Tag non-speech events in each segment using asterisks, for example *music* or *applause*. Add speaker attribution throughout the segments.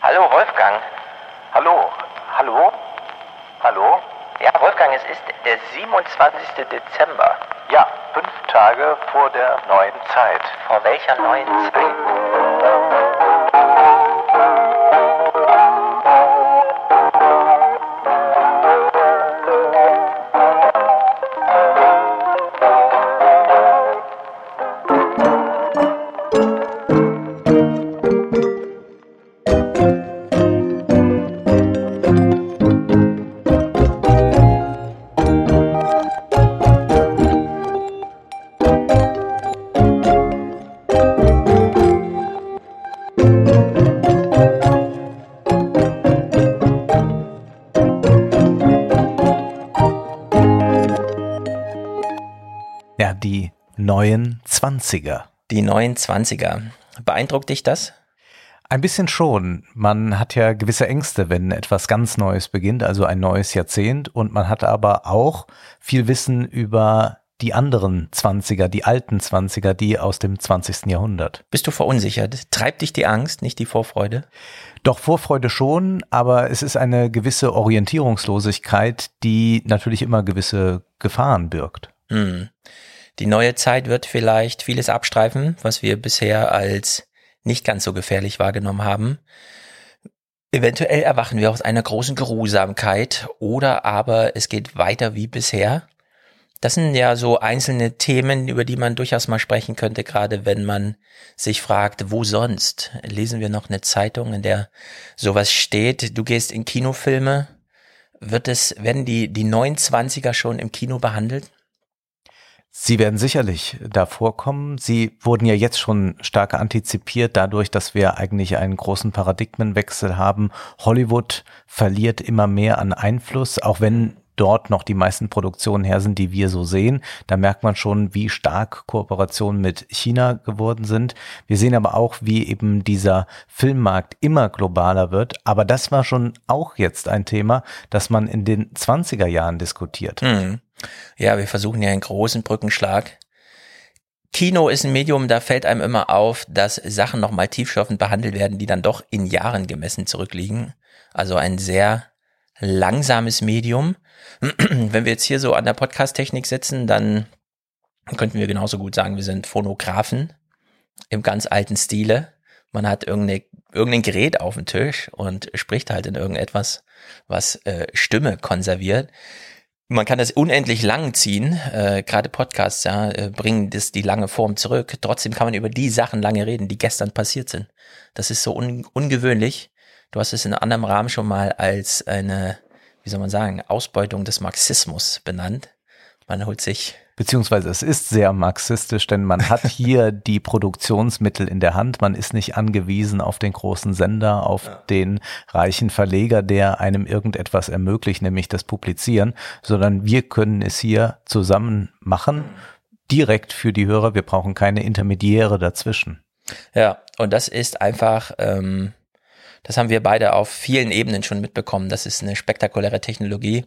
Speaker 1: Hallo Wolfgang.
Speaker 2: Hallo. Hallo? Hallo?
Speaker 1: Ja, Wolfgang, es ist der 27. Dezember.
Speaker 2: Ja, fünf Tage vor der neuen Zeit.
Speaker 1: Vor welcher neuen Zeit?
Speaker 3: 20er. Die neuen
Speaker 1: 20er. Beeindruckt dich das?
Speaker 3: Ein bisschen schon. Man hat ja gewisse Ängste, wenn etwas ganz Neues beginnt, also ein neues Jahrzehnt. Und man hat aber auch viel Wissen über die anderen 20er, die alten 20er, die aus dem 20. Jahrhundert.
Speaker 1: Bist du verunsichert? Treibt dich die Angst, nicht die Vorfreude?
Speaker 3: Doch Vorfreude schon, aber es ist eine gewisse Orientierungslosigkeit, die natürlich immer gewisse Gefahren birgt.
Speaker 1: Hm. Die neue Zeit wird vielleicht vieles abstreifen, was wir bisher als nicht ganz so gefährlich wahrgenommen haben. Eventuell erwachen wir aus einer großen Geruhsamkeit oder aber es geht weiter wie bisher. Das sind ja so einzelne Themen, über die man durchaus mal sprechen könnte, gerade wenn man sich fragt, wo sonst? Lesen wir noch eine Zeitung, in der sowas steht? Du gehst in Kinofilme. Wird es, werden die, die 29er schon im Kino behandelt?
Speaker 3: Sie werden sicherlich da vorkommen. Sie wurden ja jetzt schon stark antizipiert dadurch, dass wir eigentlich einen großen Paradigmenwechsel haben. Hollywood verliert immer mehr an Einfluss, auch wenn dort noch die meisten Produktionen her sind, die wir so sehen. Da merkt man schon, wie stark Kooperationen mit China geworden sind. Wir sehen aber auch, wie eben dieser Filmmarkt immer globaler wird. Aber das war schon auch jetzt ein Thema, das man in den 20er Jahren diskutiert.
Speaker 1: Hm. Ja, wir versuchen ja einen großen Brückenschlag. Kino ist ein Medium, da fällt einem immer auf, dass Sachen nochmal tiefschürfend behandelt werden, die dann doch in Jahren gemessen zurückliegen. Also ein sehr langsames Medium. *clears throat* Wenn wir jetzt hier so an der Podcast-Technik sitzen, dann könnten wir genauso gut sagen, wir sind Phonographen im ganz alten Stile. Man hat irgendeine, irgendein Gerät auf dem Tisch und spricht halt in irgendetwas, was äh, Stimme konserviert. Man kann das unendlich lang ziehen, äh, gerade Podcasts ja, äh, bringen das die lange Form zurück. Trotzdem kann man über die Sachen lange reden, die gestern passiert sind. Das ist so un ungewöhnlich. Du hast es in einem anderen Rahmen schon mal als eine, wie soll man sagen, Ausbeutung des Marxismus benannt. Man holt sich
Speaker 3: Beziehungsweise es ist sehr marxistisch, denn man hat *laughs* hier die Produktionsmittel in der Hand. Man ist nicht angewiesen auf den großen Sender, auf ja. den reichen Verleger, der einem irgendetwas ermöglicht, nämlich das Publizieren, sondern wir können es hier zusammen machen, direkt für die Hörer. Wir brauchen keine Intermediäre dazwischen.
Speaker 1: Ja, und das ist einfach, ähm, das haben wir beide auf vielen Ebenen schon mitbekommen. Das ist eine spektakuläre Technologie.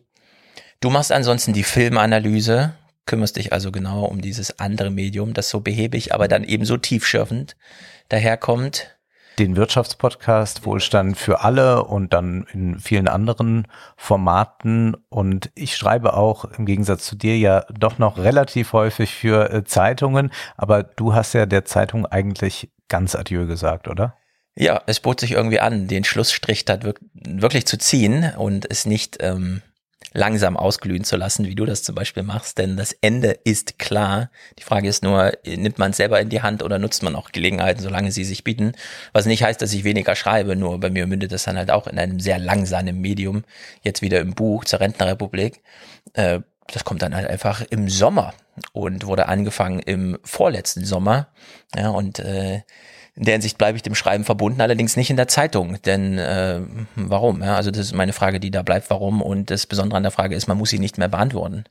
Speaker 1: Du machst ansonsten die Filmanalyse, kümmerst dich also genau um dieses andere Medium, das so behäbig, aber dann eben so tiefschürfend daherkommt.
Speaker 3: Den Wirtschaftspodcast Wohlstand für alle und dann in vielen anderen Formaten. Und ich schreibe auch im Gegensatz zu dir ja doch noch relativ häufig für äh, Zeitungen, aber du hast ja der Zeitung eigentlich ganz adieu gesagt, oder?
Speaker 1: Ja, es bot sich irgendwie an, den Schlussstrich da wirklich zu ziehen und es nicht ähm, langsam ausglühen zu lassen, wie du das zum Beispiel machst, denn das Ende ist klar. Die Frage ist nur, nimmt man es selber in die Hand oder nutzt man auch Gelegenheiten, solange sie sich bieten? Was nicht heißt, dass ich weniger schreibe, nur bei mir mündet das dann halt auch in einem sehr langsamen Medium, jetzt wieder im Buch zur Rentnerrepublik. Äh, das kommt dann halt einfach im Sommer und wurde angefangen im vorletzten Sommer. Ja, und äh, in der Hinsicht bleibe ich dem Schreiben verbunden, allerdings nicht in der Zeitung. Denn äh, warum? Ja, also das ist meine Frage, die da bleibt, warum. Und das Besondere an der Frage ist, man muss sie nicht mehr beantworten.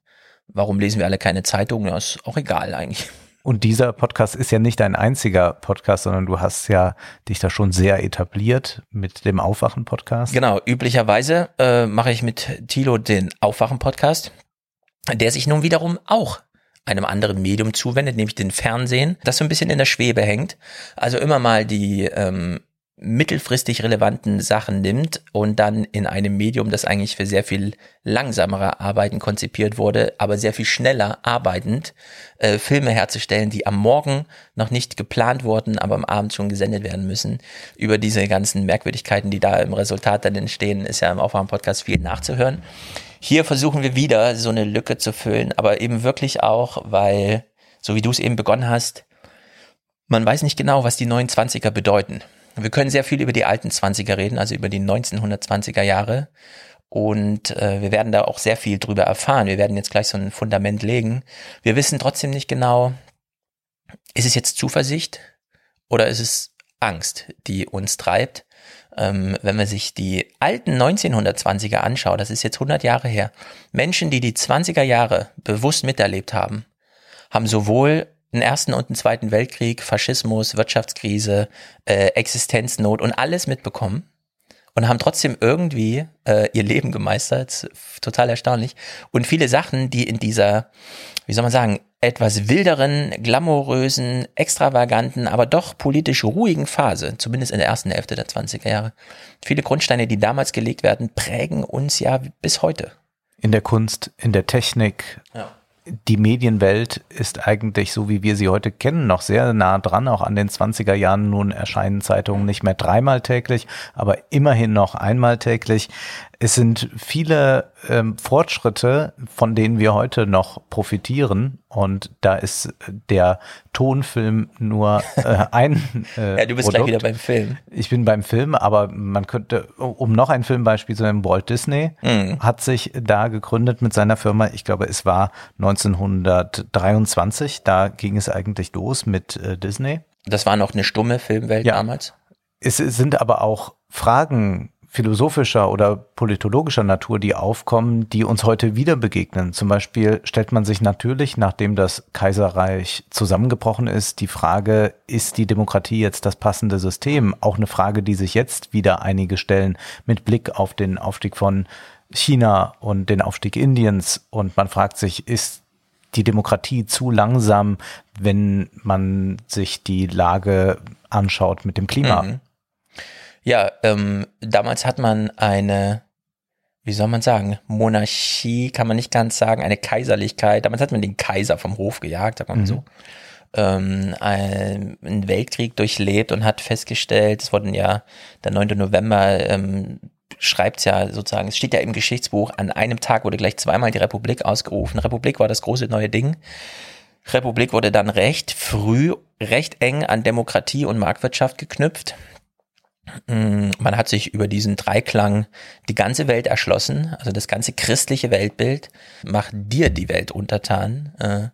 Speaker 1: Warum lesen wir alle keine Zeitung? Ja, ist auch egal eigentlich.
Speaker 3: Und dieser Podcast ist ja nicht ein einziger Podcast, sondern du hast ja dich da schon sehr etabliert mit dem Aufwachen-Podcast.
Speaker 1: Genau, üblicherweise äh, mache ich mit Thilo den Aufwachen-Podcast, der sich nun wiederum auch einem anderen Medium zuwendet, nämlich den Fernsehen, das so ein bisschen in der Schwebe hängt. Also immer mal die ähm, mittelfristig relevanten Sachen nimmt und dann in einem Medium, das eigentlich für sehr viel langsamere Arbeiten konzipiert wurde, aber sehr viel schneller arbeitend, äh, Filme herzustellen, die am Morgen noch nicht geplant wurden, aber am Abend schon gesendet werden müssen. Über diese ganzen Merkwürdigkeiten, die da im Resultat dann entstehen, ist ja im Aufwärm-Podcast viel nachzuhören. Hier versuchen wir wieder so eine Lücke zu füllen, aber eben wirklich auch, weil, so wie du es eben begonnen hast, man weiß nicht genau, was die neuen Zwanziger bedeuten. Wir können sehr viel über die alten Zwanziger reden, also über die 1920er Jahre. Und äh, wir werden da auch sehr viel drüber erfahren. Wir werden jetzt gleich so ein Fundament legen. Wir wissen trotzdem nicht genau, ist es jetzt Zuversicht oder ist es Angst, die uns treibt? Ähm, wenn man sich die alten 1920er anschaut, das ist jetzt 100 Jahre her, Menschen, die die 20er Jahre bewusst miterlebt haben, haben sowohl einen ersten und einen zweiten Weltkrieg, Faschismus, Wirtschaftskrise, äh, Existenznot und alles mitbekommen und haben trotzdem irgendwie äh, ihr Leben gemeistert. Total erstaunlich. Und viele Sachen, die in dieser, wie soll man sagen, etwas wilderen, glamourösen, extravaganten, aber doch politisch ruhigen Phase, zumindest in der ersten Hälfte der 20er Jahre, viele Grundsteine, die damals gelegt werden, prägen uns ja bis heute.
Speaker 3: In der Kunst, in der Technik, ja die Medienwelt ist eigentlich so, wie wir sie heute kennen, noch sehr nah dran, auch an den 20er Jahren. Nun erscheinen Zeitungen nicht mehr dreimal täglich, aber immerhin noch einmal täglich. Es sind viele ähm, Fortschritte, von denen wir heute noch profitieren. Und da ist der Tonfilm nur äh, ein. *laughs*
Speaker 1: Äh, ja, du bist Produkt. gleich wieder beim Film.
Speaker 3: Ich bin beim Film, aber man könnte, um noch ein Filmbeispiel zu nennen, Walt Disney mhm. hat sich da gegründet mit seiner Firma. Ich glaube, es war 1923. Da ging es eigentlich los mit äh, Disney.
Speaker 1: Das war noch eine stumme Filmwelt ja. damals.
Speaker 3: Es sind aber auch Fragen philosophischer oder politologischer Natur, die aufkommen, die uns heute wieder begegnen. Zum Beispiel stellt man sich natürlich, nachdem das Kaiserreich zusammengebrochen ist, die Frage, ist die Demokratie jetzt das passende System? Auch eine Frage, die sich jetzt wieder einige stellen mit Blick auf den Aufstieg von China und den Aufstieg Indiens. Und man fragt sich, ist die Demokratie zu langsam, wenn man sich die Lage anschaut mit dem Klima? Mhm.
Speaker 1: Ja, ähm, damals hat man eine, wie soll man sagen, Monarchie, kann man nicht ganz sagen, eine Kaiserlichkeit. Damals hat man den Kaiser vom Hof gejagt, sagt man mhm. so. Ähm, einen Weltkrieg durchlebt und hat festgestellt, es wurden ja der 9. November ähm, schreibt ja sozusagen, es steht ja im Geschichtsbuch, an einem Tag wurde gleich zweimal die Republik ausgerufen. Republik war das große neue Ding. Republik wurde dann recht früh, recht eng an Demokratie und Marktwirtschaft geknüpft. Mm, man hat sich über diesen Dreiklang die ganze Welt erschlossen, also das ganze christliche Weltbild, macht dir die Welt untertan, äh,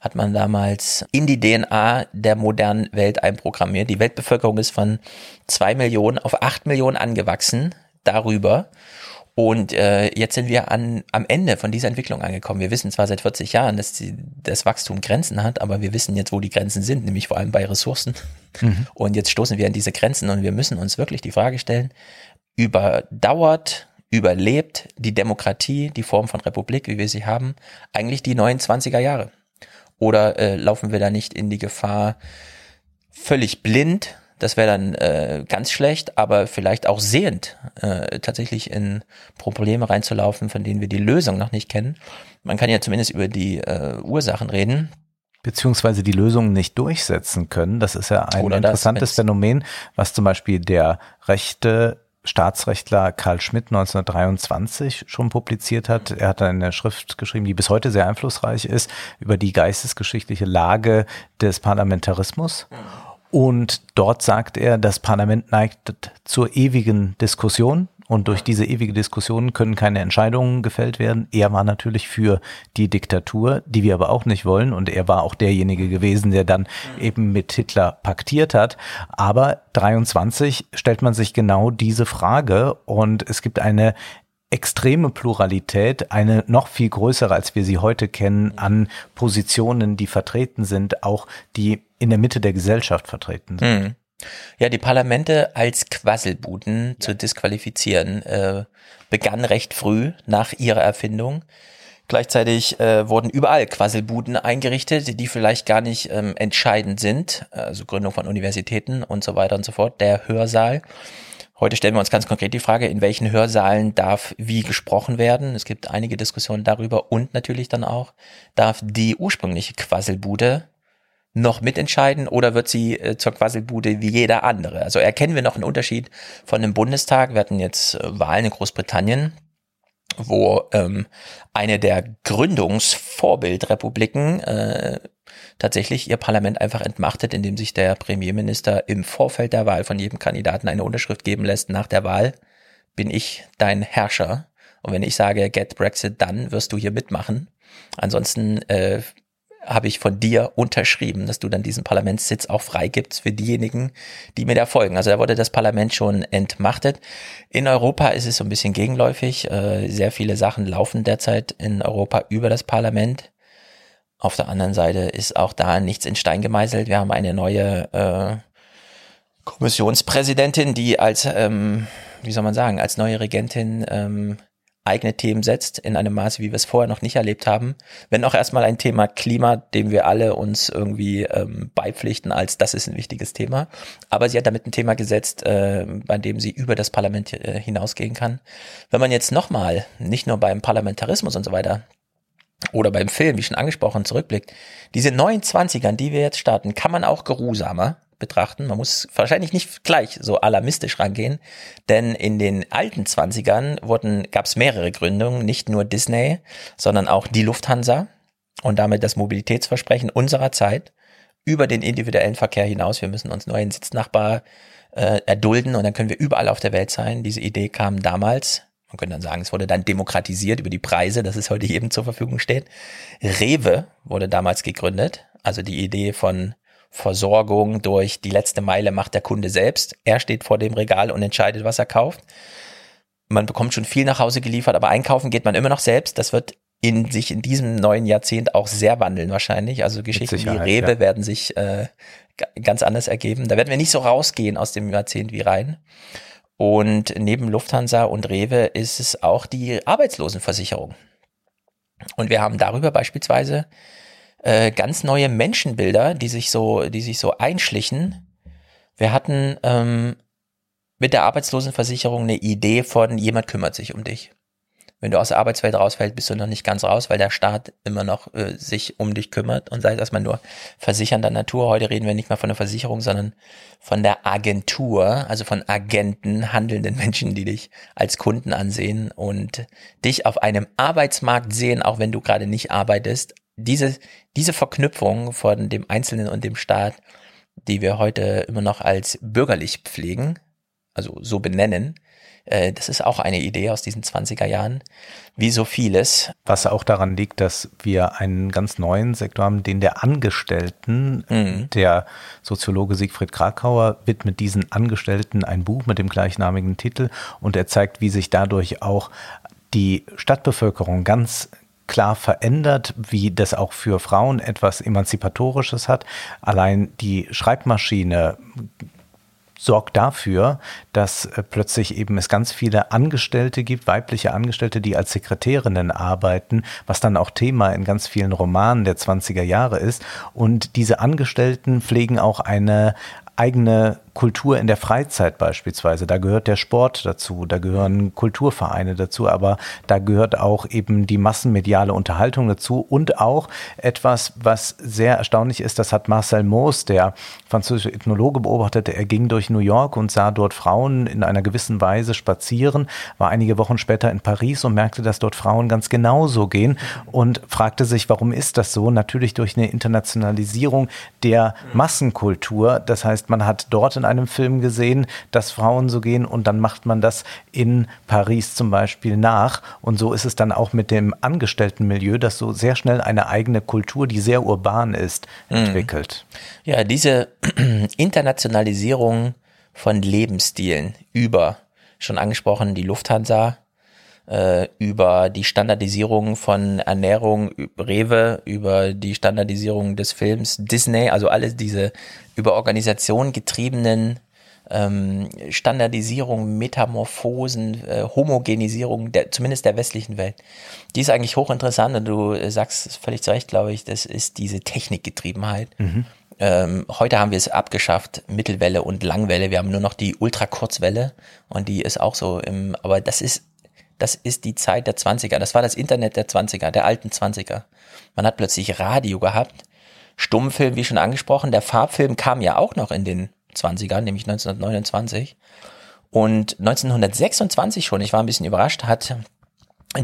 Speaker 1: hat man damals in die DNA der modernen Welt einprogrammiert. Die Weltbevölkerung ist von zwei Millionen auf acht Millionen angewachsen darüber. Und äh, jetzt sind wir an, am Ende von dieser Entwicklung angekommen. Wir wissen zwar seit 40 Jahren, dass die, das Wachstum Grenzen hat, aber wir wissen jetzt, wo die Grenzen sind, nämlich vor allem bei Ressourcen. Mhm. Und jetzt stoßen wir an diese Grenzen und wir müssen uns wirklich die Frage stellen, überdauert, überlebt die Demokratie, die Form von Republik, wie wir sie haben, eigentlich die 29er Jahre? Oder äh, laufen wir da nicht in die Gefahr, völlig blind das wäre dann äh, ganz schlecht, aber vielleicht auch sehend äh, tatsächlich in Probleme reinzulaufen, von denen wir die Lösung noch nicht kennen. Man kann ja zumindest über die äh, Ursachen reden
Speaker 3: beziehungsweise die Lösungen nicht durchsetzen können. Das ist ja ein Oder interessantes das, Phänomen, was zum Beispiel der rechte Staatsrechtler Karl Schmidt 1923 schon publiziert hat. Er hat eine Schrift geschrieben, die bis heute sehr einflussreich ist, über die geistesgeschichtliche Lage des Parlamentarismus. Mhm. Und dort sagt er, das Parlament neigt zur ewigen Diskussion und durch diese ewige Diskussion können keine Entscheidungen gefällt werden. Er war natürlich für die Diktatur, die wir aber auch nicht wollen. Und er war auch derjenige gewesen, der dann eben mit Hitler paktiert hat. Aber 23 stellt man sich genau diese Frage und es gibt eine extreme Pluralität, eine noch viel größere, als wir sie heute kennen, an Positionen, die vertreten sind, auch die in der Mitte der Gesellschaft vertreten sind. Mhm.
Speaker 1: Ja, die Parlamente als Quasselbuden ja. zu disqualifizieren, äh, begann recht früh nach ihrer Erfindung. Gleichzeitig äh, wurden überall Quasselbuden eingerichtet, die vielleicht gar nicht ähm, entscheidend sind, also Gründung von Universitäten und so weiter und so fort. Der Hörsaal. Heute stellen wir uns ganz konkret die Frage, in welchen Hörsaalen darf wie gesprochen werden. Es gibt einige Diskussionen darüber und natürlich dann auch, darf die ursprüngliche Quasselbude noch mitentscheiden oder wird sie äh, zur Quasselbude wie jeder andere? Also erkennen wir noch einen Unterschied von dem Bundestag. Wir hatten jetzt äh, Wahlen in Großbritannien, wo ähm, eine der Gründungsvorbildrepubliken äh, tatsächlich ihr Parlament einfach entmachtet, indem sich der Premierminister im Vorfeld der Wahl von jedem Kandidaten eine Unterschrift geben lässt. Nach der Wahl bin ich dein Herrscher. Und wenn ich sage, get Brexit, dann wirst du hier mitmachen. Ansonsten äh, habe ich von dir unterschrieben, dass du dann diesen Parlamentssitz auch freigibst für diejenigen, die mir da folgen. Also da wurde das Parlament schon entmachtet. In Europa ist es so ein bisschen gegenläufig. Äh, sehr viele Sachen laufen derzeit in Europa über das Parlament. Auf der anderen Seite ist auch da nichts in Stein gemeißelt. Wir haben eine neue äh, Kommissionspräsidentin, die als, ähm, wie soll man sagen, als neue Regentin ähm, eigene Themen setzt in einem Maße, wie wir es vorher noch nicht erlebt haben. Wenn auch erstmal ein Thema Klima, dem wir alle uns irgendwie ähm, beipflichten, als das ist ein wichtiges Thema. Aber sie hat damit ein Thema gesetzt, äh, bei dem sie über das Parlament äh, hinausgehen kann. Wenn man jetzt nochmal, nicht nur beim Parlamentarismus und so weiter, oder beim Film, wie schon angesprochen, zurückblickt, diese neuen Zwanzigern, die wir jetzt starten, kann man auch geruhsamer betrachten. Man muss wahrscheinlich nicht gleich so alarmistisch rangehen, denn in den alten Zwanzigern wurden, gab es mehrere Gründungen, nicht nur Disney, sondern auch die Lufthansa und damit das Mobilitätsversprechen unserer Zeit über den individuellen Verkehr hinaus. Wir müssen uns nur einen Sitznachbar äh, erdulden und dann können wir überall auf der Welt sein. Diese Idee kam damals man könnte dann sagen, es wurde dann demokratisiert über die Preise, dass es heute jedem zur Verfügung steht. Rewe wurde damals gegründet, also die Idee von Versorgung durch die letzte Meile macht der Kunde selbst. Er steht vor dem Regal und entscheidet, was er kauft. Man bekommt schon viel nach Hause geliefert, aber einkaufen geht man immer noch selbst. Das wird in sich in diesem neuen Jahrzehnt auch sehr wandeln wahrscheinlich. Also Geschichten wie Rewe ja. werden sich äh, ganz anders ergeben. Da werden wir nicht so rausgehen aus dem Jahrzehnt wie rein. Und neben Lufthansa und Rewe ist es auch die Arbeitslosenversicherung. Und wir haben darüber beispielsweise äh, ganz neue Menschenbilder, die sich so, die sich so einschlichen. Wir hatten ähm, mit der Arbeitslosenversicherung eine Idee von jemand kümmert sich um dich. Wenn du aus der Arbeitswelt rausfällst, bist du noch nicht ganz raus, weil der Staat immer noch äh, sich um dich kümmert und sei es erstmal nur versichernder Natur. Heute reden wir nicht mehr von der Versicherung, sondern von der Agentur, also von Agenten, handelnden Menschen, die dich als Kunden ansehen und dich auf einem Arbeitsmarkt sehen, auch wenn du gerade nicht arbeitest, diese, diese Verknüpfung von dem Einzelnen und dem Staat, die wir heute immer noch als bürgerlich pflegen, also so benennen, äh, das ist auch eine Idee aus diesen 20er Jahren, wie so vieles.
Speaker 3: Was auch daran liegt, dass wir einen ganz neuen Sektor haben, den der Angestellten, mhm. der Soziologe Siegfried Krakauer widmet diesen Angestellten ein Buch mit dem gleichnamigen Titel und er zeigt, wie sich dadurch auch die Stadtbevölkerung ganz klar verändert, wie das auch für Frauen etwas Emanzipatorisches hat. Allein die Schreibmaschine sorgt dafür, dass äh, plötzlich eben es ganz viele Angestellte gibt, weibliche Angestellte, die als Sekretärinnen arbeiten, was dann auch Thema in ganz vielen Romanen der 20er Jahre ist. Und diese Angestellten pflegen auch eine eigene Kultur in der Freizeit beispielsweise. Da gehört der Sport dazu, da gehören Kulturvereine dazu, aber da gehört auch eben die massenmediale Unterhaltung dazu und auch etwas, was sehr erstaunlich ist, das hat Marcel Moos, der französische Ethnologe, beobachtet. Er ging durch New York und sah dort Frauen in einer gewissen Weise spazieren, war einige Wochen später in Paris und merkte, dass dort Frauen ganz genauso gehen und fragte sich, warum ist das so? Natürlich durch eine Internationalisierung der Massenkultur. Das heißt, man hat dort in einem Film gesehen, dass Frauen so gehen und dann macht man das in Paris zum Beispiel nach. Und so ist es dann auch mit dem Angestelltenmilieu, das so sehr schnell eine eigene Kultur, die sehr urban ist, mhm. entwickelt.
Speaker 1: Ja, diese *clears throat* Internationalisierung von Lebensstilen über, schon angesprochen, die Lufthansa, äh, über die Standardisierung von Ernährung, Rewe, über die Standardisierung des Films Disney, also alle diese über Organisation getriebenen ähm, Standardisierung, Metamorphosen, äh, Homogenisierung, der, zumindest der westlichen Welt. Die ist eigentlich hochinteressant und du äh, sagst völlig zu Recht, glaube ich, das ist diese Technikgetriebenheit. Mhm. Ähm, heute haben wir es abgeschafft, Mittelwelle und Langwelle. Wir haben nur noch die Ultrakurzwelle und die ist auch so im, aber das ist, das ist die Zeit der 20er. Das war das Internet der 20er, der alten 20er. Man hat plötzlich Radio gehabt, Stummfilm, wie schon angesprochen. Der Farbfilm kam ja auch noch in den 20ern, nämlich 1929. Und 1926 schon, ich war ein bisschen überrascht, hat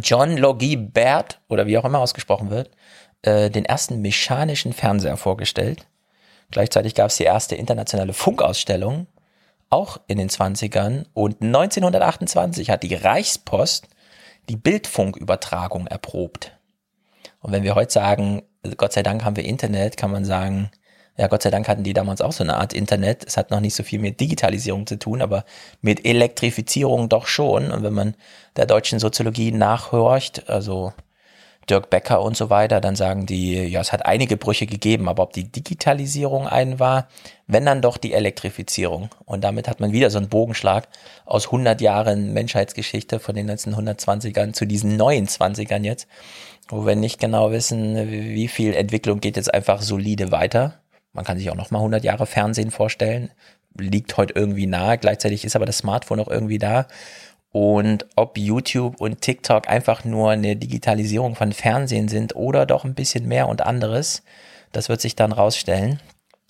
Speaker 1: John Logie Baird, oder wie auch immer ausgesprochen wird, äh, den ersten mechanischen Fernseher vorgestellt. Gleichzeitig gab es die erste internationale Funkausstellung, auch in den 20ern. Und 1928 hat die Reichspost die Bildfunkübertragung erprobt. Und wenn wir heute sagen, Gott sei Dank haben wir Internet, kann man sagen, ja, Gott sei Dank hatten die damals auch so eine Art Internet. Es hat noch nicht so viel mit Digitalisierung zu tun, aber mit Elektrifizierung doch schon. Und wenn man der deutschen Soziologie nachhorcht, also Dirk Becker und so weiter, dann sagen die, ja, es hat einige Brüche gegeben, aber ob die Digitalisierung ein war, wenn dann doch die Elektrifizierung. Und damit hat man wieder so einen Bogenschlag aus 100 Jahren Menschheitsgeschichte von den 1920ern zu diesen neuen 20ern jetzt, wo wir nicht genau wissen, wie viel Entwicklung geht jetzt einfach solide weiter man kann sich auch noch mal 100 Jahre Fernsehen vorstellen. Liegt heute irgendwie nahe. Gleichzeitig ist aber das Smartphone auch irgendwie da. Und ob YouTube und TikTok einfach nur eine Digitalisierung von Fernsehen sind oder doch ein bisschen mehr und anderes, das wird sich dann rausstellen.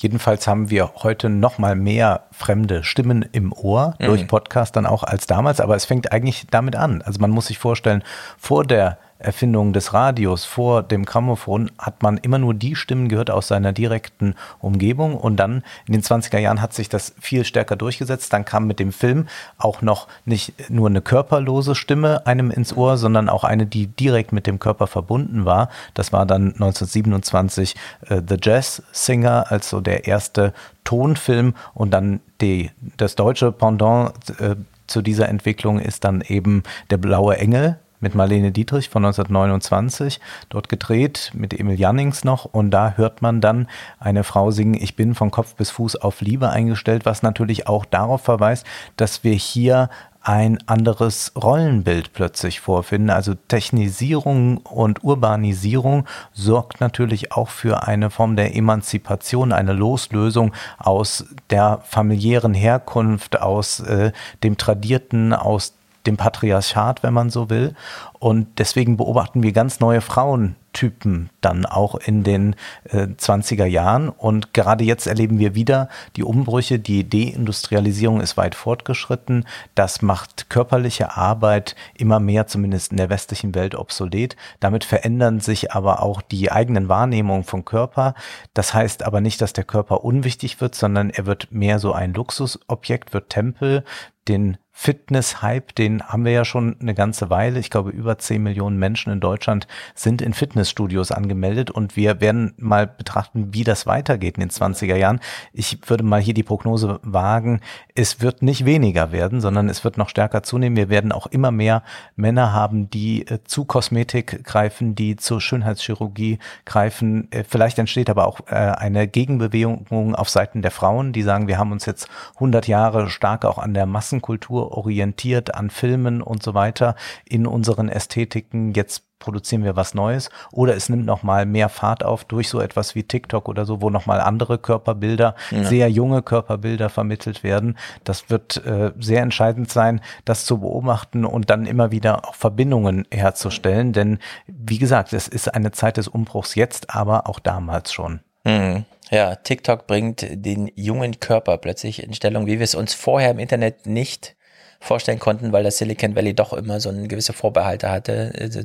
Speaker 3: Jedenfalls haben wir heute noch mal mehr fremde Stimmen im Ohr durch mhm. Podcast dann auch als damals, aber es fängt eigentlich damit an. Also man muss sich vorstellen, vor der Erfindung des Radios vor dem Grammophon hat man immer nur die Stimmen gehört aus seiner direkten Umgebung und dann in den 20er Jahren hat sich das viel stärker durchgesetzt. Dann kam mit dem Film auch noch nicht nur eine körperlose Stimme einem ins Ohr, sondern auch eine, die direkt mit dem Körper verbunden war. Das war dann 1927 äh, The Jazz Singer, also der erste Tonfilm und dann die, das deutsche Pendant äh, zu dieser Entwicklung ist dann eben der blaue Engel mit Marlene Dietrich von 1929, dort gedreht mit Emil Jannings noch und da hört man dann eine Frau singen, ich bin von Kopf bis Fuß auf Liebe eingestellt, was natürlich auch darauf verweist, dass wir hier ein anderes Rollenbild plötzlich vorfinden. Also Technisierung und Urbanisierung sorgt natürlich auch für eine Form der Emanzipation, eine Loslösung aus der familiären Herkunft, aus äh, dem Tradierten, aus dem Patriarchat, wenn man so will. Und deswegen beobachten wir ganz neue Frauentypen dann auch in den äh, 20er Jahren. Und gerade jetzt erleben wir wieder die Umbrüche. Die Deindustrialisierung ist weit fortgeschritten. Das macht körperliche Arbeit immer mehr, zumindest in der westlichen Welt, obsolet. Damit verändern sich aber auch die eigenen Wahrnehmungen vom Körper. Das heißt aber nicht, dass der Körper unwichtig wird, sondern er wird mehr so ein Luxusobjekt, wird Tempel, den Fitness-Hype, den haben wir ja schon eine ganze Weile. Ich glaube, über 10 Millionen Menschen in Deutschland sind in Fitnessstudios angemeldet und wir werden mal betrachten, wie das weitergeht in den 20er Jahren. Ich würde mal hier die Prognose wagen, es wird nicht weniger werden, sondern es wird noch stärker zunehmen. Wir werden auch immer mehr Männer haben, die äh, zu Kosmetik greifen, die zur Schönheitschirurgie greifen. Äh, vielleicht entsteht aber auch äh, eine Gegenbewegung auf Seiten der Frauen, die sagen, wir haben uns jetzt 100 Jahre stark auch an der Massenkultur orientiert an Filmen und so weiter in unseren Ästhetiken. Jetzt produzieren wir was Neues oder es nimmt noch mal mehr Fahrt auf durch so etwas wie TikTok oder so, wo noch mal andere Körperbilder, ja. sehr junge Körperbilder vermittelt werden. Das wird äh, sehr entscheidend sein, das zu beobachten und dann immer wieder auch Verbindungen herzustellen, denn wie gesagt, es ist eine Zeit des Umbruchs jetzt, aber auch damals schon.
Speaker 1: Mhm. Ja, TikTok bringt den jungen Körper plötzlich in Stellung, wie wir es uns vorher im Internet nicht vorstellen konnten, weil das Silicon Valley doch immer so eine gewisse Vorbehalte hatte. Also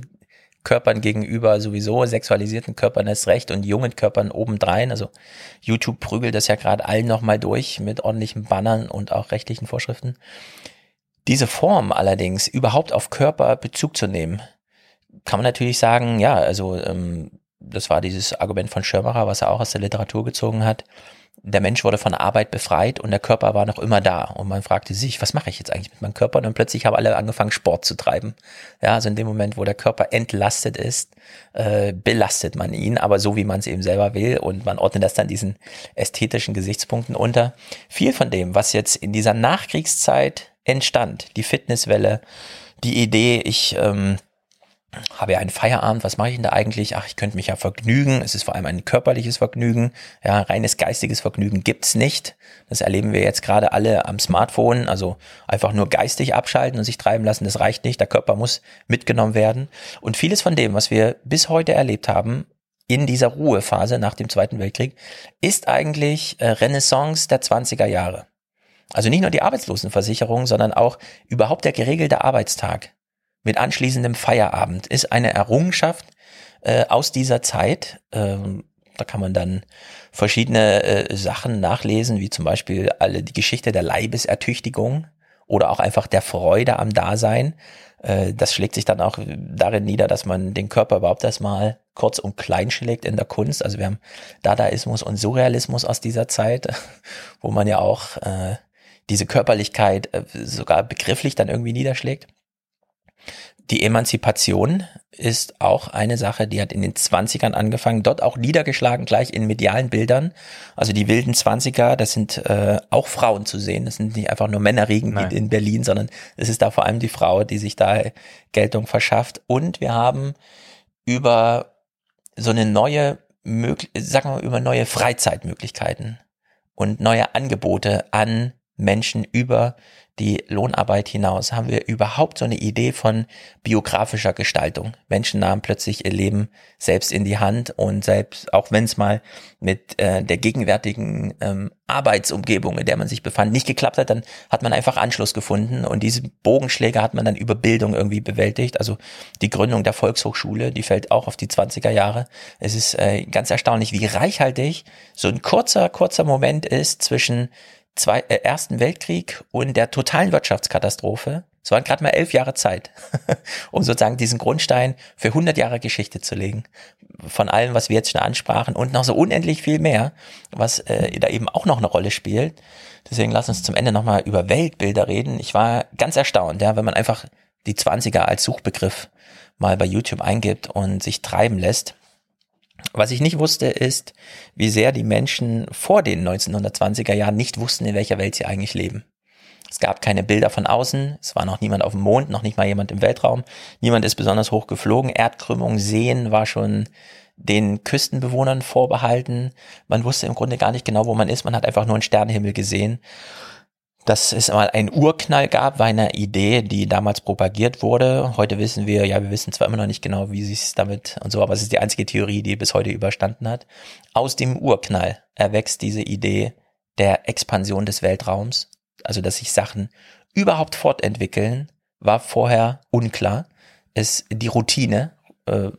Speaker 1: Körpern gegenüber sowieso, sexualisierten Körpern ist recht und jungen Körpern obendrein. Also YouTube prügelt das ja gerade allen nochmal durch mit ordentlichen Bannern und auch rechtlichen Vorschriften. Diese Form allerdings, überhaupt auf Körper Bezug zu nehmen, kann man natürlich sagen, ja, also ähm, das war dieses Argument von Schirmacher, was er auch aus der Literatur gezogen hat der Mensch wurde von Arbeit befreit und der Körper war noch immer da. Und man fragte sich, was mache ich jetzt eigentlich mit meinem Körper? Und dann plötzlich haben alle angefangen, Sport zu treiben. Ja, also in dem Moment, wo der Körper entlastet ist, äh, belastet man ihn, aber so wie man es eben selber will. Und man ordnet das dann diesen ästhetischen Gesichtspunkten unter. Viel von dem, was jetzt in dieser Nachkriegszeit entstand, die Fitnesswelle, die Idee, ich ähm, habe ja einen Feierabend, was mache ich denn da eigentlich? Ach, ich könnte mich ja vergnügen. Es ist vor allem ein körperliches Vergnügen. Ja, reines geistiges Vergnügen gibt's nicht. Das erleben wir jetzt gerade alle am Smartphone. Also einfach nur geistig abschalten und sich treiben lassen, das reicht nicht. Der Körper muss mitgenommen werden. Und vieles von dem, was wir bis heute erlebt haben, in dieser Ruhephase nach dem Zweiten Weltkrieg, ist eigentlich äh, Renaissance der 20er Jahre. Also nicht nur die Arbeitslosenversicherung, sondern auch überhaupt der geregelte Arbeitstag mit anschließendem Feierabend ist eine Errungenschaft äh, aus dieser Zeit. Ähm, da kann man dann verschiedene äh, Sachen nachlesen, wie zum Beispiel alle die Geschichte der Leibesertüchtigung oder auch einfach der Freude am Dasein. Äh, das schlägt sich dann auch darin nieder, dass man den Körper überhaupt erstmal kurz und klein schlägt in der Kunst. Also wir haben Dadaismus und Surrealismus aus dieser Zeit, *laughs* wo man ja auch äh, diese Körperlichkeit äh, sogar begrifflich dann irgendwie niederschlägt. Die Emanzipation ist auch eine Sache, die hat in den 20ern angefangen, dort auch niedergeschlagen, gleich in medialen Bildern. Also die wilden 20er, das sind äh, auch Frauen zu sehen. Das sind nicht einfach nur Männerriegen Nein. in Berlin, sondern es ist da vor allem die Frau, die sich da Geltung verschafft. Und wir haben über so eine neue, sagen wir mal, über neue Freizeitmöglichkeiten und neue Angebote an Menschen über die Lohnarbeit hinaus haben wir überhaupt so eine Idee von biografischer Gestaltung. Menschen nahmen plötzlich ihr Leben selbst in die Hand und selbst, auch wenn es mal mit äh, der gegenwärtigen ähm, Arbeitsumgebung, in der man sich befand, nicht geklappt hat, dann hat man einfach Anschluss gefunden und diese Bogenschläge hat man dann über Bildung irgendwie bewältigt. Also die Gründung der Volkshochschule, die fällt auch auf die 20er Jahre. Es ist äh, ganz erstaunlich, wie reichhaltig so ein kurzer, kurzer Moment ist zwischen zwei, äh, Ersten Weltkrieg und der totalen Wirtschaftskatastrophe. Es waren gerade mal elf Jahre Zeit, *laughs* um sozusagen diesen Grundstein für 100 Jahre Geschichte zu legen. Von allem, was wir jetzt schon ansprachen und noch so unendlich viel mehr, was äh, da eben auch noch eine Rolle spielt. Deswegen lass uns zum Ende nochmal über Weltbilder reden. Ich war ganz erstaunt, ja, wenn man einfach die 20er als Suchbegriff mal bei YouTube eingibt und sich treiben lässt. Was ich nicht wusste, ist, wie sehr die Menschen vor den 1920er Jahren nicht wussten, in welcher Welt sie eigentlich leben. Es gab keine Bilder von außen, es war noch niemand auf dem Mond, noch nicht mal jemand im Weltraum, niemand ist besonders hoch geflogen, Erdkrümmung, Seen war schon den Küstenbewohnern vorbehalten. Man wusste im Grunde gar nicht genau, wo man ist, man hat einfach nur einen Sternenhimmel gesehen dass es mal einen Urknall gab, war eine Idee, die damals propagiert wurde. Heute wissen wir, ja, wir wissen zwar immer noch nicht genau, wie sich es damit und so, aber es ist die einzige Theorie, die bis heute überstanden hat. Aus dem Urknall erwächst diese Idee der Expansion des Weltraums, also dass sich Sachen überhaupt fortentwickeln, war vorher unklar. Es die Routine äh,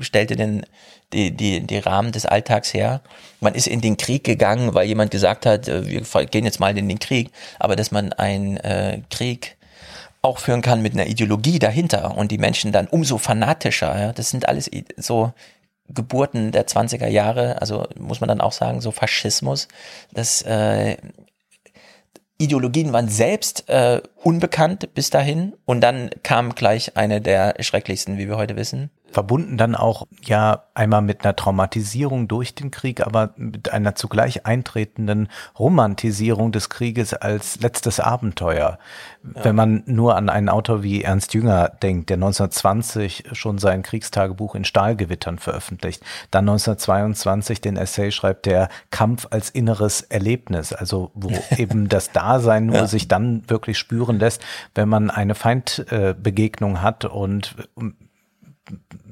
Speaker 1: stellte den die, die, die Rahmen des Alltags her. Man ist in den Krieg gegangen, weil jemand gesagt hat, äh, wir gehen jetzt mal in den Krieg, aber dass man einen äh, Krieg auch führen kann mit einer Ideologie dahinter und die Menschen dann umso fanatischer. Ja, das sind alles so Geburten der 20er Jahre, also muss man dann auch sagen, so Faschismus, das äh, Ideologien waren selbst äh, unbekannt bis dahin und dann kam gleich eine der schrecklichsten, wie wir heute wissen,
Speaker 3: verbunden dann auch ja einmal mit einer Traumatisierung durch den Krieg, aber mit einer zugleich eintretenden Romantisierung des Krieges als letztes Abenteuer. Ja. Wenn man nur an einen Autor wie Ernst Jünger denkt, der 1920 schon sein Kriegstagebuch in Stahlgewittern veröffentlicht, dann 1922 den Essay schreibt, der Kampf als inneres Erlebnis, also wo *laughs* eben das Dasein nur ja. sich dann wirklich spüren lässt, wenn man eine Feindbegegnung hat und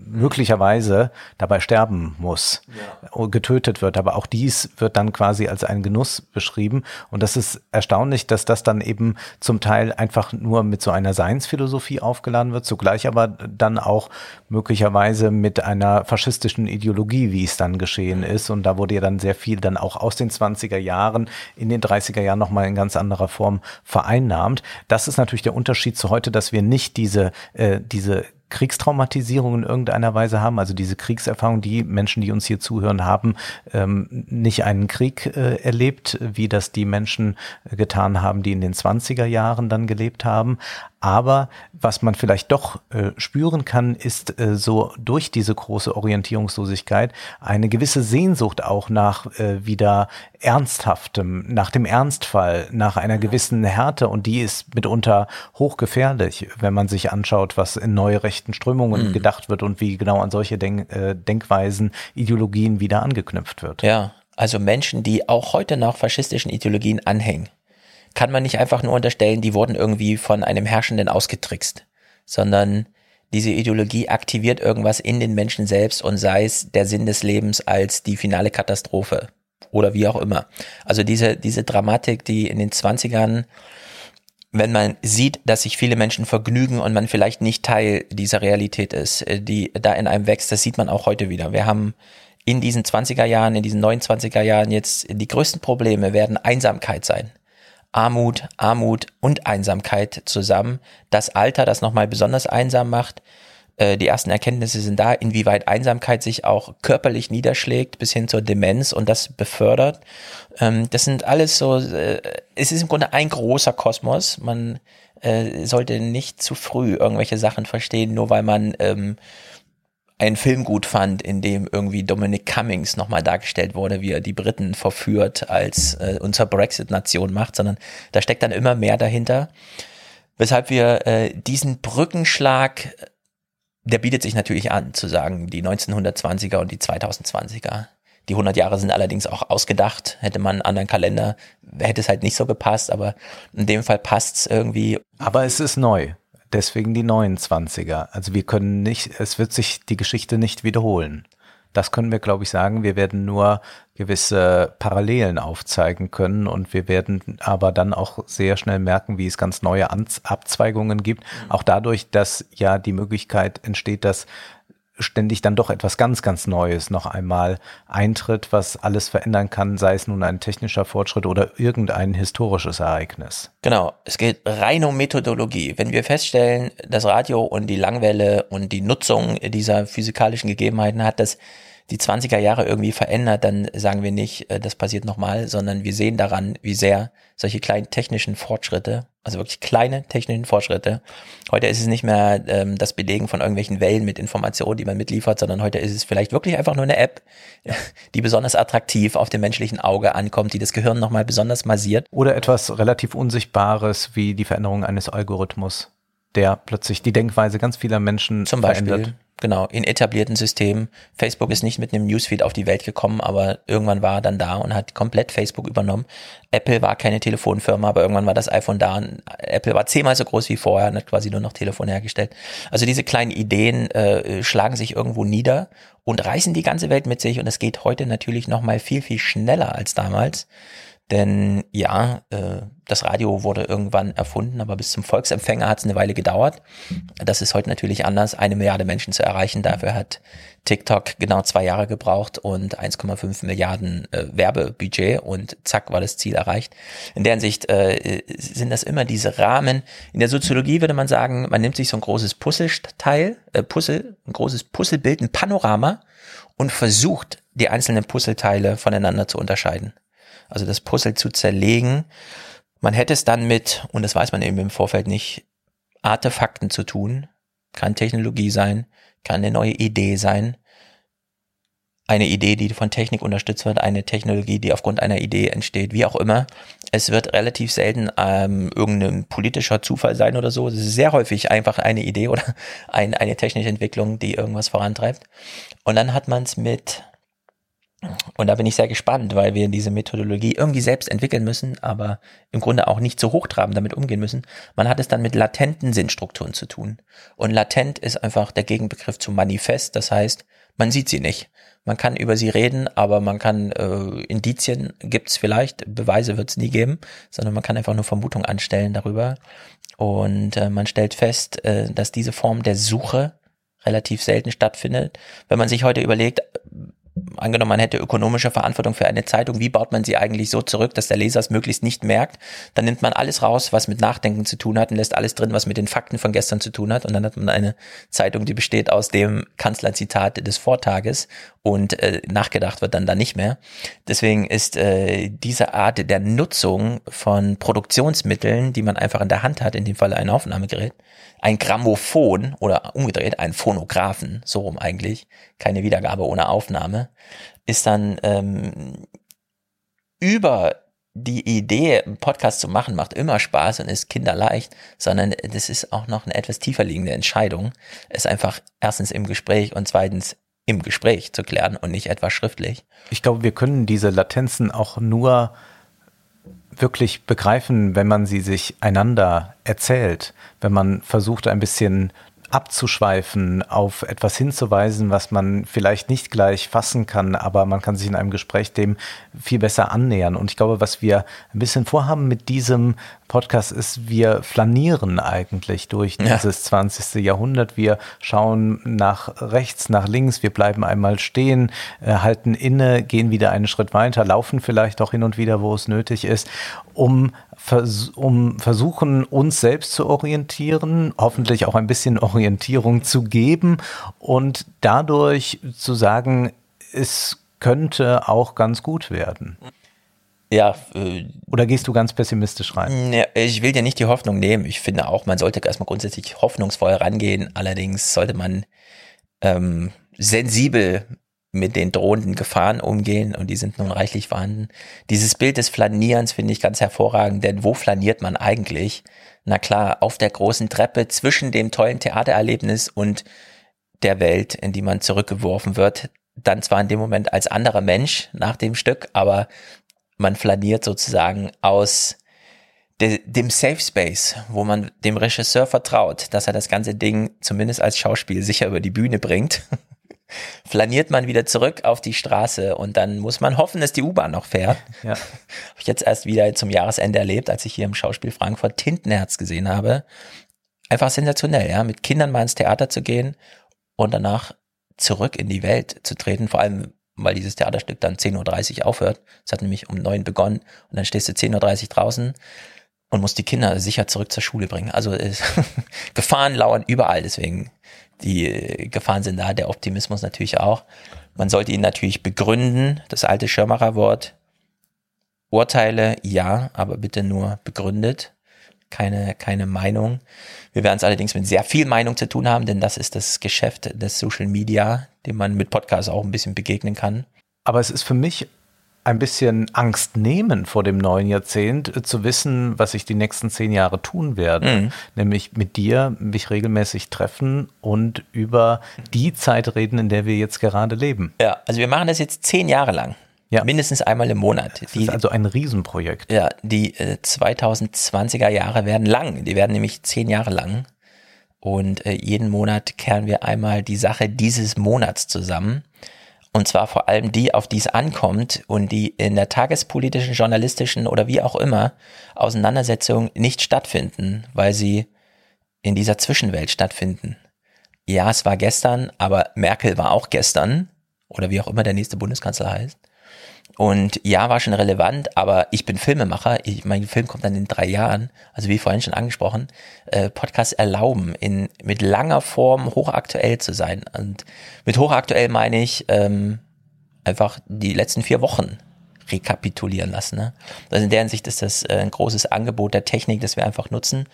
Speaker 3: möglicherweise dabei sterben muss, ja. getötet wird. Aber auch dies wird dann quasi als ein Genuss beschrieben. Und das ist erstaunlich, dass das dann eben zum Teil einfach nur mit so einer Seinsphilosophie aufgeladen wird, zugleich aber dann auch möglicherweise mit einer faschistischen Ideologie, wie es dann geschehen ist. Und da wurde ja dann sehr viel dann auch aus den 20er Jahren in den 30er Jahren nochmal in ganz anderer Form vereinnahmt. Das ist natürlich der Unterschied zu heute, dass wir nicht diese, äh, diese Kriegstraumatisierung in irgendeiner Weise haben, also diese Kriegserfahrung, die Menschen, die uns hier zuhören, haben ähm, nicht einen Krieg äh, erlebt, wie das die Menschen äh, getan haben, die in den 20er Jahren dann gelebt haben. Aber was man vielleicht doch äh, spüren kann, ist äh, so durch diese große Orientierungslosigkeit eine gewisse Sehnsucht auch nach äh, wieder Ernsthaftem, nach dem Ernstfall, nach einer gewissen Härte. Und die ist mitunter hochgefährlich, wenn man sich anschaut, was in neue rechten Strömungen mhm. gedacht wird und wie genau an solche Denk äh, Denkweisen, Ideologien wieder angeknüpft wird.
Speaker 1: Ja, also Menschen, die auch heute noch faschistischen Ideologien anhängen kann man nicht einfach nur unterstellen, die wurden irgendwie von einem Herrschenden ausgetrickst, sondern diese Ideologie aktiviert irgendwas in den Menschen selbst und sei es der Sinn des Lebens als die finale Katastrophe oder wie auch immer. Also diese, diese Dramatik, die in den 20ern, wenn man sieht, dass sich viele Menschen vergnügen und man vielleicht nicht Teil dieser Realität ist, äh, die da in einem wächst, das sieht man auch heute wieder. Wir haben in diesen 20er Jahren, in diesen 29er Jahren jetzt die größten Probleme werden Einsamkeit sein. Armut, Armut und Einsamkeit zusammen. Das Alter, das nochmal besonders einsam macht. Äh, die ersten Erkenntnisse sind da, inwieweit Einsamkeit sich auch körperlich niederschlägt bis hin zur Demenz und das befördert. Ähm, das sind alles so, äh, es ist im Grunde ein großer Kosmos. Man äh, sollte nicht zu früh irgendwelche Sachen verstehen, nur weil man ähm, einen Film gut fand, in dem irgendwie Dominic Cummings nochmal dargestellt wurde, wie er die Briten verführt als äh, unser Brexit-Nation macht, sondern da steckt dann immer mehr dahinter. Weshalb wir äh, diesen Brückenschlag, der bietet sich natürlich an, zu sagen, die 1920er und die 2020er. Die 100 Jahre sind allerdings auch ausgedacht. Hätte man einen anderen Kalender, hätte es halt nicht so gepasst, aber in dem Fall passt es irgendwie.
Speaker 3: Aber es ist neu deswegen die 29er. Also wir können nicht, es wird sich die Geschichte nicht wiederholen. Das können wir, glaube ich, sagen. Wir werden nur gewisse Parallelen aufzeigen können und wir werden aber dann auch sehr schnell merken, wie es ganz neue Abzweigungen gibt. Auch dadurch, dass ja die Möglichkeit entsteht, dass ständig dann doch etwas ganz, ganz Neues noch einmal eintritt, was alles verändern kann, sei es nun ein technischer Fortschritt oder irgendein historisches Ereignis.
Speaker 1: Genau, es geht rein um Methodologie. Wenn wir feststellen, das Radio und die Langwelle und die Nutzung dieser physikalischen Gegebenheiten hat das die 20er Jahre irgendwie verändert, dann sagen wir nicht, äh, das passiert nochmal, sondern wir sehen daran, wie sehr solche kleinen technischen Fortschritte, also wirklich kleine technischen Fortschritte, heute ist es nicht mehr ähm, das Belegen von irgendwelchen Wellen mit Informationen, die man mitliefert, sondern heute ist es vielleicht wirklich einfach nur eine App, *laughs* die besonders attraktiv auf dem menschlichen Auge ankommt, die das Gehirn nochmal besonders massiert.
Speaker 3: Oder etwas relativ Unsichtbares wie die Veränderung eines Algorithmus, der plötzlich die Denkweise ganz vieler Menschen
Speaker 1: Zum Beispiel. verändert genau, in etablierten Systemen. Facebook ist nicht mit einem Newsfeed auf die Welt gekommen, aber irgendwann war er dann da und hat komplett Facebook übernommen. Apple war keine Telefonfirma, aber irgendwann war das iPhone da und Apple war zehnmal so groß wie vorher und hat quasi nur noch Telefon hergestellt. Also diese kleinen Ideen äh, schlagen sich irgendwo nieder und reißen die ganze Welt mit sich und es geht heute natürlich noch mal viel, viel schneller als damals. Denn ja, äh, das Radio wurde irgendwann erfunden, aber bis zum Volksempfänger hat es eine Weile gedauert. Das ist heute natürlich anders, eine Milliarde Menschen zu erreichen. Dafür hat TikTok genau zwei Jahre gebraucht und 1,5 Milliarden äh, Werbebudget und zack war das Ziel erreicht. In der Hinsicht äh, sind das immer diese Rahmen. In der Soziologie würde man sagen, man nimmt sich so ein großes Puzzleteil, äh, Puzzle, ein großes Puzzlebild, ein Panorama und versucht, die einzelnen Puzzleteile voneinander zu unterscheiden also das Puzzle zu zerlegen. Man hätte es dann mit, und das weiß man eben im Vorfeld nicht, Artefakten zu tun. Kann Technologie sein, kann eine neue Idee sein. Eine Idee, die von Technik unterstützt wird, eine Technologie, die aufgrund einer Idee entsteht, wie auch immer. Es wird relativ selten ähm, irgendein politischer Zufall sein oder so. Es ist sehr häufig einfach eine Idee oder *laughs* ein, eine technische Entwicklung, die irgendwas vorantreibt. Und dann hat man es mit und da bin ich sehr gespannt, weil wir diese Methodologie irgendwie selbst entwickeln müssen, aber im Grunde auch nicht so hochtrabend damit umgehen müssen. Man hat es dann mit latenten Sinnstrukturen zu tun. Und latent ist einfach der Gegenbegriff zu manifest. Das heißt, man sieht sie nicht. Man kann über sie reden, aber man kann äh, Indizien gibt's vielleicht, Beweise wird's nie geben, sondern man kann einfach nur Vermutungen anstellen darüber. Und äh, man stellt fest, äh, dass diese Form der Suche relativ selten stattfindet. Wenn man sich heute überlegt, angenommen, man hätte ökonomische Verantwortung für eine Zeitung, wie baut man sie eigentlich so zurück, dass der Leser es möglichst nicht merkt? Dann nimmt man alles raus, was mit Nachdenken zu tun hat und lässt alles drin, was mit den Fakten von gestern zu tun hat. Und dann hat man eine Zeitung, die besteht aus dem Kanzlerzitat des Vortages und äh, nachgedacht wird dann da nicht mehr. Deswegen ist äh, diese Art der Nutzung von Produktionsmitteln, die man einfach in der Hand hat, in dem Fall ein Aufnahmegerät, ein Grammophon oder umgedreht ein Phonographen, so rum eigentlich, keine Wiedergabe ohne Aufnahme, ist dann ähm, über die Idee, einen Podcast zu machen, macht immer Spaß und ist kinderleicht, sondern das ist auch noch eine etwas tiefer liegende Entscheidung. Es einfach erstens im Gespräch und zweitens im Gespräch zu klären und nicht etwa schriftlich.
Speaker 3: Ich glaube, wir können diese Latenzen auch nur wirklich begreifen, wenn man sie sich einander erzählt, wenn man versucht, ein bisschen abzuschweifen, auf etwas hinzuweisen, was man vielleicht nicht gleich fassen kann, aber man kann sich in einem Gespräch dem viel besser annähern. Und ich glaube, was wir ein bisschen vorhaben mit diesem Podcast ist, wir flanieren eigentlich durch ja. dieses 20. Jahrhundert. Wir schauen nach rechts, nach links, wir bleiben einmal stehen, äh, halten inne, gehen wieder einen Schritt weiter, laufen vielleicht auch hin und wieder, wo es nötig ist, um vers um versuchen, uns selbst zu orientieren, hoffentlich auch ein bisschen *laughs* Orientierung zu geben und dadurch zu sagen, es könnte auch ganz gut werden.
Speaker 1: Ja. Äh,
Speaker 3: Oder gehst du ganz pessimistisch rein?
Speaker 1: Ja, ich will dir nicht die Hoffnung nehmen. Ich finde auch, man sollte erstmal grundsätzlich hoffnungsvoll rangehen. Allerdings sollte man ähm, sensibel mit den drohenden Gefahren umgehen und die sind nun reichlich vorhanden. Dieses Bild des Flanierens finde ich ganz hervorragend, denn wo flaniert man eigentlich? Na klar, auf der großen Treppe zwischen dem tollen Theatererlebnis und der Welt, in die man zurückgeworfen wird. Dann zwar in dem Moment als anderer Mensch nach dem Stück, aber man flaniert sozusagen aus de, dem Safe Space, wo man dem Regisseur vertraut, dass er das ganze Ding zumindest als Schauspiel sicher über die Bühne bringt *laughs* flaniert man wieder zurück auf die Straße und dann muss man hoffen, dass die U-Bahn noch fährt. Ja. *laughs* Habe ich jetzt erst wieder zum Jahresende erlebt, als ich hier im Schauspiel Frankfurt Tintenherz gesehen habe. Einfach sensationell, ja, mit Kindern mal ins Theater zu gehen und danach zurück in die Welt zu treten, vor allem weil dieses Theaterstück dann 10.30 Uhr aufhört. Es hat nämlich um neun begonnen und dann stehst du 10.30 Uhr draußen und musst die Kinder sicher zurück zur Schule bringen. Also *laughs* Gefahren lauern überall, deswegen die Gefahren sind da, der Optimismus natürlich auch. Man sollte ihn natürlich begründen, das alte Schirmacher Wort. Urteile, ja, aber bitte nur begründet. Keine, keine Meinung. Wir werden es allerdings mit sehr viel Meinung zu tun haben, denn das ist das Geschäft des Social Media, dem man mit Podcasts auch ein bisschen begegnen kann.
Speaker 3: Aber es ist für mich ein bisschen Angst nehmen vor dem neuen Jahrzehnt, äh, zu wissen, was ich die nächsten zehn Jahre tun werde. Mhm. Nämlich mit dir mich regelmäßig treffen und über die Zeit reden, in der wir jetzt gerade leben.
Speaker 1: Ja, also wir machen das jetzt zehn Jahre lang. Ja. Mindestens einmal im Monat.
Speaker 3: Das die, ist also ein Riesenprojekt.
Speaker 1: Ja, die äh, 2020er Jahre werden lang. Die werden nämlich zehn Jahre lang. Und äh, jeden Monat kehren wir einmal die Sache dieses Monats zusammen. Und zwar vor allem die, auf die es ankommt und die in der tagespolitischen, journalistischen oder wie auch immer Auseinandersetzung nicht stattfinden, weil sie in dieser Zwischenwelt stattfinden. Ja, es war gestern, aber Merkel war auch gestern oder wie auch immer der nächste Bundeskanzler heißt. Und ja, war schon relevant, aber ich bin Filmemacher. Ich, mein Film kommt dann in drei Jahren. Also wie vorhin schon angesprochen, äh, Podcasts erlauben, in, mit langer Form hochaktuell zu sein. Und mit hochaktuell meine ich ähm, einfach die letzten vier Wochen rekapitulieren lassen. Ne? Also in der Hinsicht ist das äh, ein großes Angebot der Technik, das wir einfach nutzen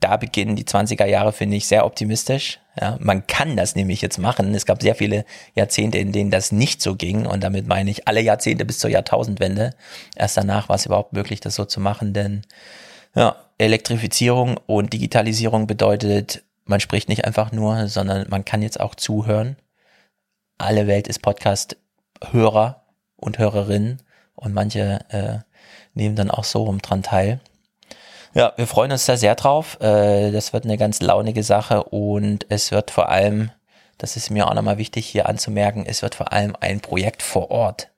Speaker 1: da beginnen die 20er Jahre, finde ich, sehr optimistisch. Ja, man kann das nämlich jetzt machen. Es gab sehr viele Jahrzehnte, in denen das nicht so ging. Und damit meine ich alle Jahrzehnte bis zur Jahrtausendwende. Erst danach war es überhaupt möglich, das so zu machen. Denn ja, Elektrifizierung und Digitalisierung bedeutet, man spricht nicht einfach nur, sondern man kann jetzt auch zuhören. Alle Welt ist Podcast-Hörer und Hörerinnen. Und manche äh, nehmen dann auch so rum dran teil. Ja, wir freuen uns da sehr drauf. Äh, das wird eine ganz launige Sache und es wird vor allem, das ist mir auch nochmal wichtig hier anzumerken, es wird vor allem ein Projekt vor Ort.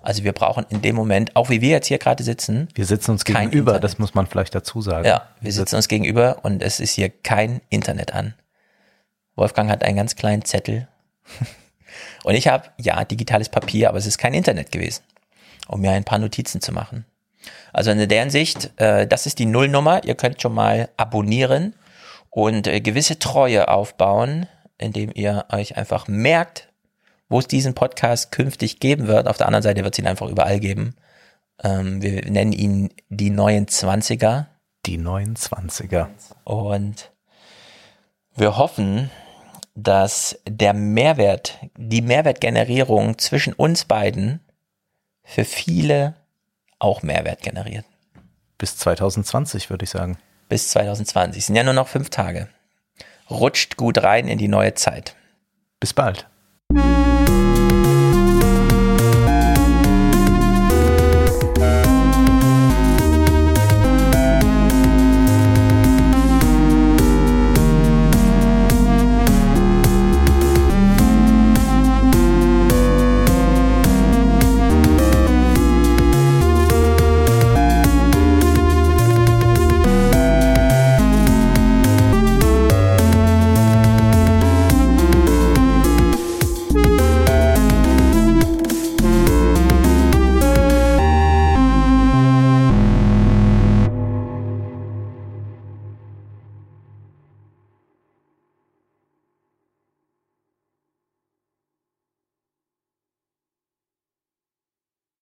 Speaker 1: Also wir brauchen in dem Moment, auch wie wir jetzt hier gerade sitzen.
Speaker 3: Wir sitzen uns gegenüber, Internet. das muss man vielleicht dazu sagen.
Speaker 1: Ja, wir, wir sitzen uns gegenüber und es ist hier kein Internet an. Wolfgang hat einen ganz kleinen Zettel *laughs* Und ich habe, ja, digitales Papier, aber es ist kein Internet gewesen, um mir ein paar Notizen zu machen. Also in der Hinsicht, äh, das ist die Nullnummer. Ihr könnt schon mal abonnieren und äh, gewisse Treue aufbauen, indem ihr euch einfach merkt, wo es diesen Podcast künftig geben wird. Auf der anderen Seite wird es ihn einfach überall geben. Ähm, wir nennen ihn die neuen Zwanziger.
Speaker 3: Die neuen Zwanziger.
Speaker 1: Und wir hoffen, dass der Mehrwert, die Mehrwertgenerierung zwischen uns beiden für viele auch Mehrwert generiert.
Speaker 3: Bis 2020, würde ich sagen.
Speaker 1: Bis 2020. Es sind ja nur noch fünf Tage. Rutscht gut rein in die neue Zeit.
Speaker 3: Bis bald.